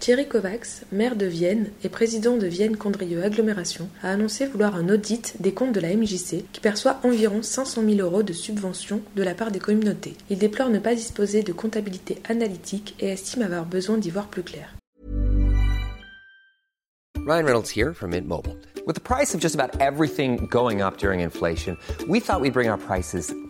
Thierry Kovacs, maire de Vienne et président de Vienne-Condrieu Agglomération, a annoncé vouloir un audit des comptes de la MJC qui perçoit environ 500 000 euros de subventions de la part des communautés. Il déplore ne pas disposer de comptabilité analytique et estime avoir besoin d'y voir plus clair. Ryan Reynolds here from Mint Mobile. With the price of just about everything going up during inflation, we thought we'd bring our prices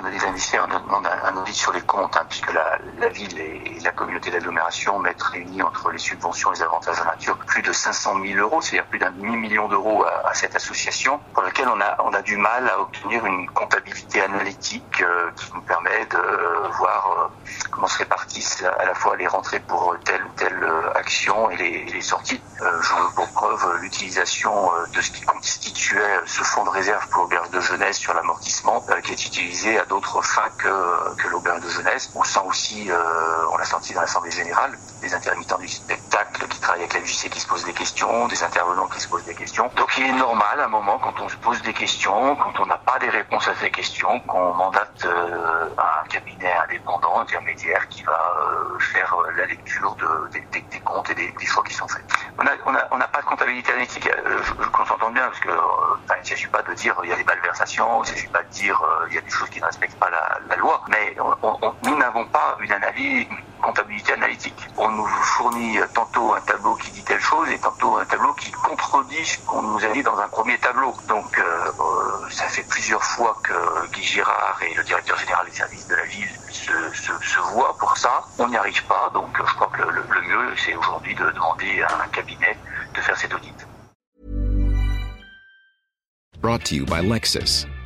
un audit indiciaire, on demande un, audit sur les comptes, hein, puisque la, ville et, la communauté d'agglomération mettent réunis entre les subventions et les avantages en nature plus de 500 000 euros, c'est-à-dire plus d'un demi-million d'euros à, cette association, pour laquelle on a, on a du mal à obtenir une comptabilité analytique euh, qui nous permet de euh, voir euh, comment se répartissent à la fois les rentrées pour telle ou telle et les, les sorties. Euh, je veux pour preuve l'utilisation euh, de ce qui constituait ce fonds de réserve pour l'auberge de jeunesse sur l'amortissement, euh, qui est utilisé à d'autres fins que, que l'auberge de jeunesse. On sent aussi, euh, on l'a senti dans l'Assemblée générale, des intermittents du spectacle qui travaillent avec la JC qui se posent des questions, des intervenants qui se posent des questions. Donc il est normal à un moment quand on se pose des questions, quand on n'a pas des réponses à ces questions, qu'on mandate euh, un cabinet indépendant, intermédiaire, qui va euh, faire euh, la lecture de, des, comptes et des, des choix qui sont faits. On n'a pas de comptabilité analytique, qu'on s'entende bien, parce que ne s'agit pas de dire il y a des malversations, il ne s'agit pas de dire il y a des choses qui ne respectent pas la, loi, mais nous n'avons pas une analyse, comptabilité analytique. On nous fournit tantôt un tableau qui dit telle chose et tantôt un tableau qui contredit ce qu'on nous a dit dans un premier tableau. Donc euh, euh, ça fait plusieurs fois que Guy Girard et le directeur général des services de la ville se, voient pour ça. On n'y arrive pas, donc euh, je crois que le, mieux c'est aujourd'hui de demander à un cabinet de faire cet audit. Brought to you by Lexus.